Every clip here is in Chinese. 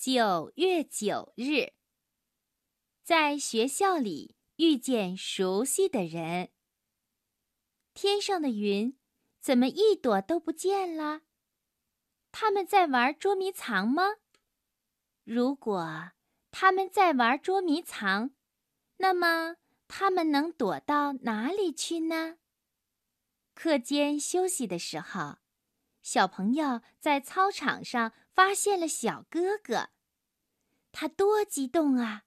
九月九日，在学校里遇见熟悉的人。天上的云怎么一朵都不见了？他们在玩捉迷藏吗？如果他们在玩捉迷藏，那么他们能躲到哪里去呢？课间休息的时候。小朋友在操场上发现了小哥哥，他多激动啊！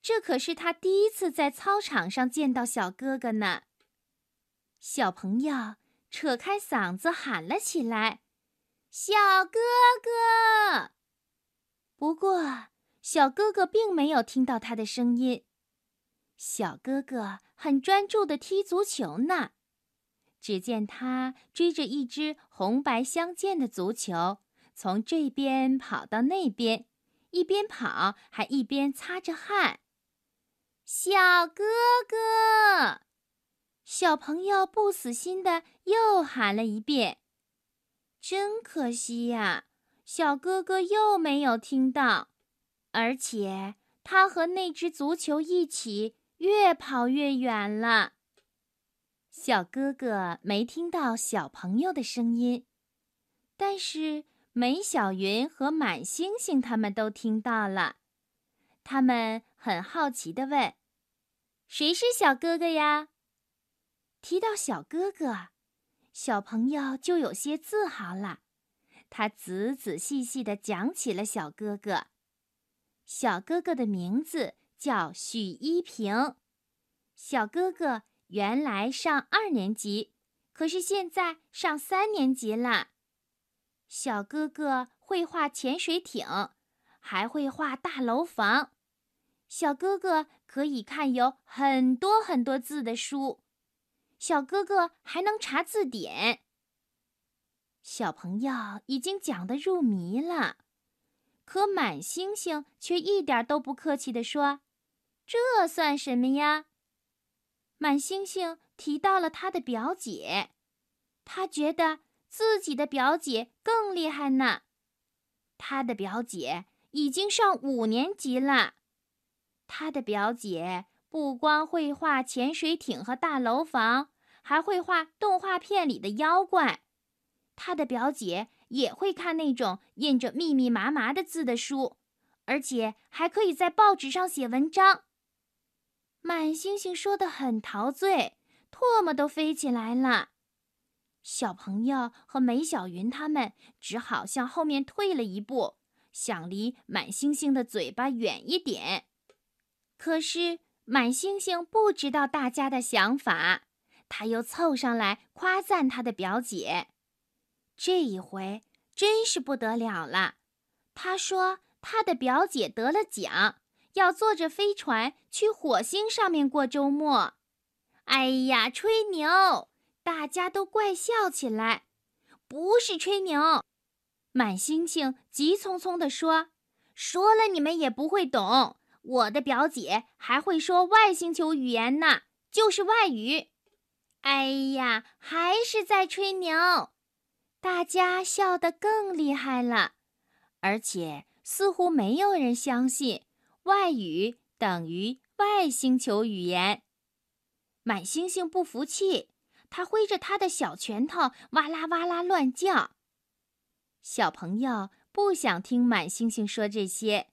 这可是他第一次在操场上见到小哥哥呢。小朋友扯开嗓子喊了起来：“小哥哥！”不过，小哥哥并没有听到他的声音。小哥哥很专注地踢足球呢。只见他追着一只红白相间的足球，从这边跑到那边，一边跑还一边擦着汗。小哥哥，小朋友不死心的又喊了一遍。真可惜呀，小哥哥又没有听到，而且他和那只足球一起越跑越远了。小哥哥没听到小朋友的声音，但是梅小云和满星星他们都听到了。他们很好奇地问：“谁是小哥哥呀？”提到小哥哥，小朋友就有些自豪了。他仔仔细细地讲起了小哥哥。小哥哥的名字叫许一平。小哥哥。原来上二年级，可是现在上三年级了。小哥哥会画潜水艇，还会画大楼房。小哥哥可以看有很多很多字的书。小哥哥还能查字典。小朋友已经讲得入迷了，可满星星却一点都不客气地说：“这算什么呀？”满星星提到了他的表姐，他觉得自己的表姐更厉害呢。他的表姐已经上五年级了，他的表姐不光会画潜水艇和大楼房，还会画动画片里的妖怪。他的表姐也会看那种印着密密麻麻的字的书，而且还可以在报纸上写文章。满星星说的很陶醉，唾沫都飞起来了。小朋友和梅小云他们只好向后面退了一步，想离满星星的嘴巴远一点。可是满星星不知道大家的想法，他又凑上来夸赞他的表姐。这一回真是不得了了，他说他的表姐得了奖。要坐着飞船去火星上面过周末，哎呀，吹牛！大家都怪笑起来。不是吹牛，满星星急匆匆地说：“说了你们也不会懂。我的表姐还会说外星球语言呢，就是外语。”哎呀，还是在吹牛！大家笑得更厉害了，而且似乎没有人相信。外语等于外星球语言。满星星不服气，他挥着他的小拳头，哇啦哇啦乱叫。小朋友不想听满星星说这些，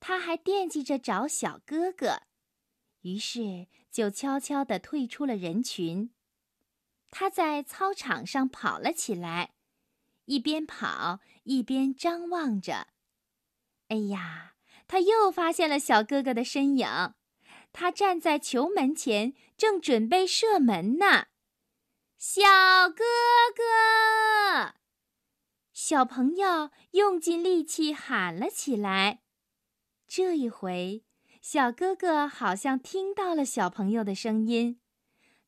他还惦记着找小哥哥，于是就悄悄地退出了人群。他在操场上跑了起来，一边跑一边张望着。哎呀！他又发现了小哥哥的身影，他站在球门前，正准备射门呢。小哥哥，小朋友用尽力气喊了起来。这一回，小哥哥好像听到了小朋友的声音，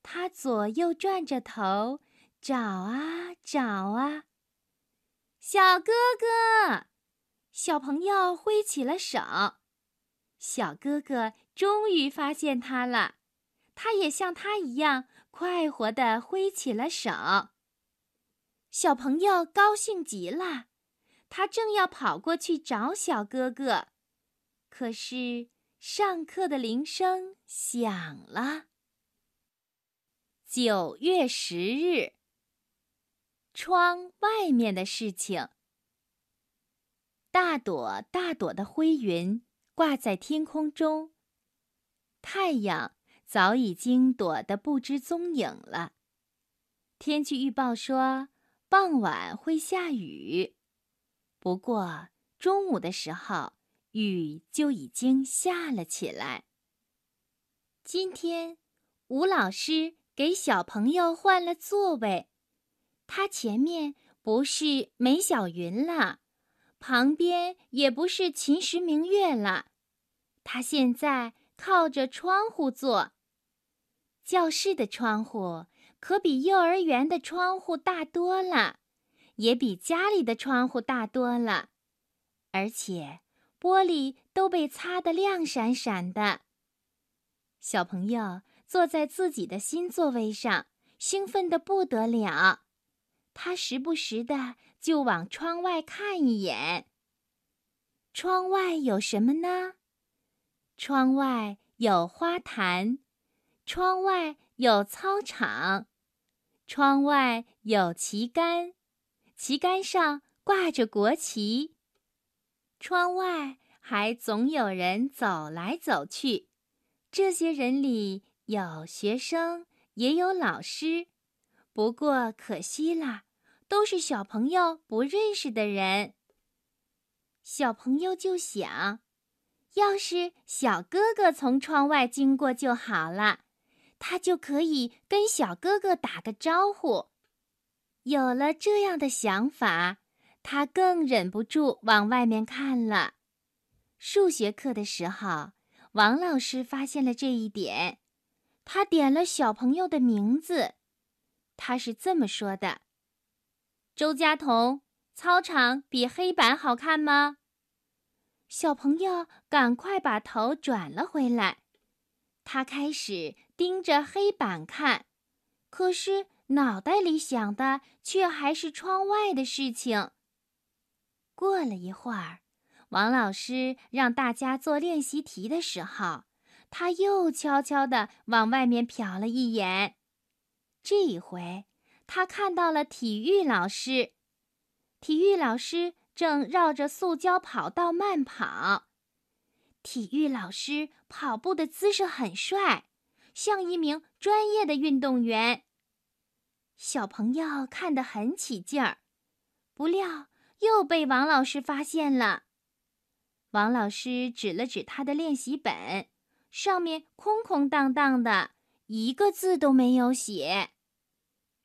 他左右转着头，找啊找啊。小哥哥。小朋友挥起了手，小哥哥终于发现他了，他也像他一样快活地挥起了手。小朋友高兴极了，他正要跑过去找小哥哥，可是上课的铃声响了。九月十日，窗外面的事情。大朵大朵的灰云挂在天空中，太阳早已经躲得不知踪影了。天气预报说傍晚会下雨，不过中午的时候雨就已经下了起来。今天吴老师给小朋友换了座位，他前面不是梅小云了。旁边也不是秦时明月了，他现在靠着窗户坐。教室的窗户可比幼儿园的窗户大多了，也比家里的窗户大多了，而且玻璃都被擦得亮闪闪的。小朋友坐在自己的新座位上，兴奋得不得了。他时不时的。就往窗外看一眼。窗外有什么呢？窗外有花坛，窗外有操场，窗外有旗杆，旗杆上挂着国旗。窗外还总有人走来走去，这些人里有学生，也有老师。不过可惜了。都是小朋友不认识的人。小朋友就想，要是小哥哥从窗外经过就好了，他就可以跟小哥哥打个招呼。有了这样的想法，他更忍不住往外面看了。数学课的时候，王老师发现了这一点，他点了小朋友的名字，他是这么说的。周佳彤，操场比黑板好看吗？小朋友赶快把头转了回来，他开始盯着黑板看，可是脑袋里想的却还是窗外的事情。过了一会儿，王老师让大家做练习题的时候，他又悄悄地往外面瞟了一眼，这一回。他看到了体育老师，体育老师正绕着塑胶跑道慢跑。体育老师跑步的姿势很帅，像一名专业的运动员。小朋友看得很起劲儿，不料又被王老师发现了。王老师指了指他的练习本，上面空空荡荡的，一个字都没有写。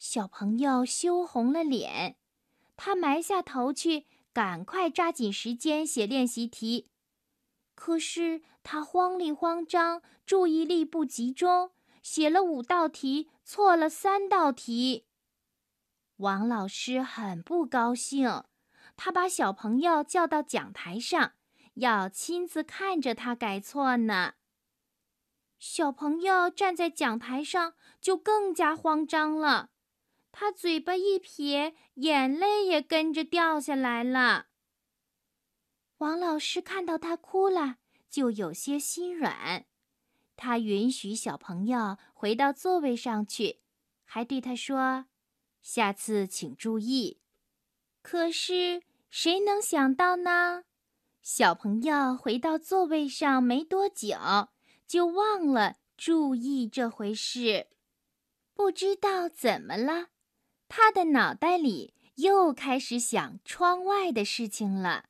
小朋友羞红了脸，他埋下头去，赶快抓紧时间写练习题。可是他慌里慌张，注意力不集中，写了五道题，错了三道题。王老师很不高兴，他把小朋友叫到讲台上，要亲自看着他改错呢。小朋友站在讲台上，就更加慌张了。他嘴巴一撇，眼泪也跟着掉下来了。王老师看到他哭了，就有些心软。他允许小朋友回到座位上去，还对他说：“下次请注意。”可是谁能想到呢？小朋友回到座位上没多久，就忘了注意这回事。不知道怎么了。他的脑袋里又开始想窗外的事情了。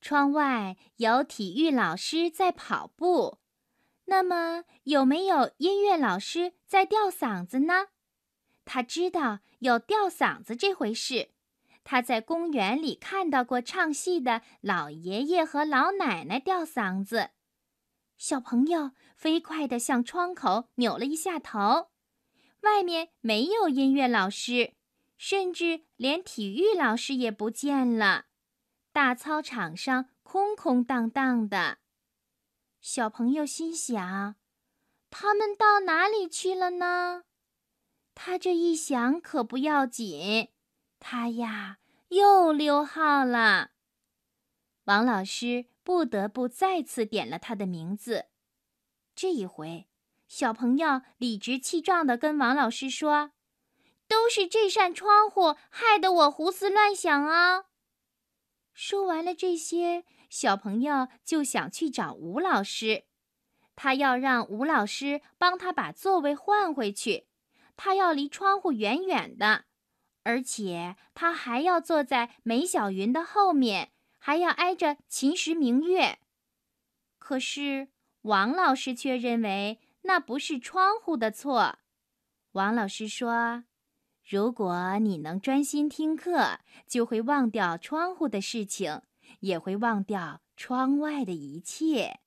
窗外有体育老师在跑步，那么有没有音乐老师在吊嗓子呢？他知道有吊嗓子这回事。他在公园里看到过唱戏的老爷爷和老奶奶吊嗓子。小朋友飞快地向窗口扭了一下头。外面没有音乐老师，甚至连体育老师也不见了。大操场上空空荡荡的，小朋友心想：他们到哪里去了呢？他这一想可不要紧，他呀又溜号了。王老师不得不再次点了他的名字。这一回，小朋友理直气壮地跟王老师说：“都是这扇窗户害得我胡思乱想啊！”说完了这些，小朋友就想去找吴老师，他要让吴老师帮他把座位换回去，他要离窗户远远的，而且他还要坐在梅小云的后面。还要挨着秦时明月，可是王老师却认为那不是窗户的错。王老师说：“如果你能专心听课，就会忘掉窗户的事情，也会忘掉窗外的一切。”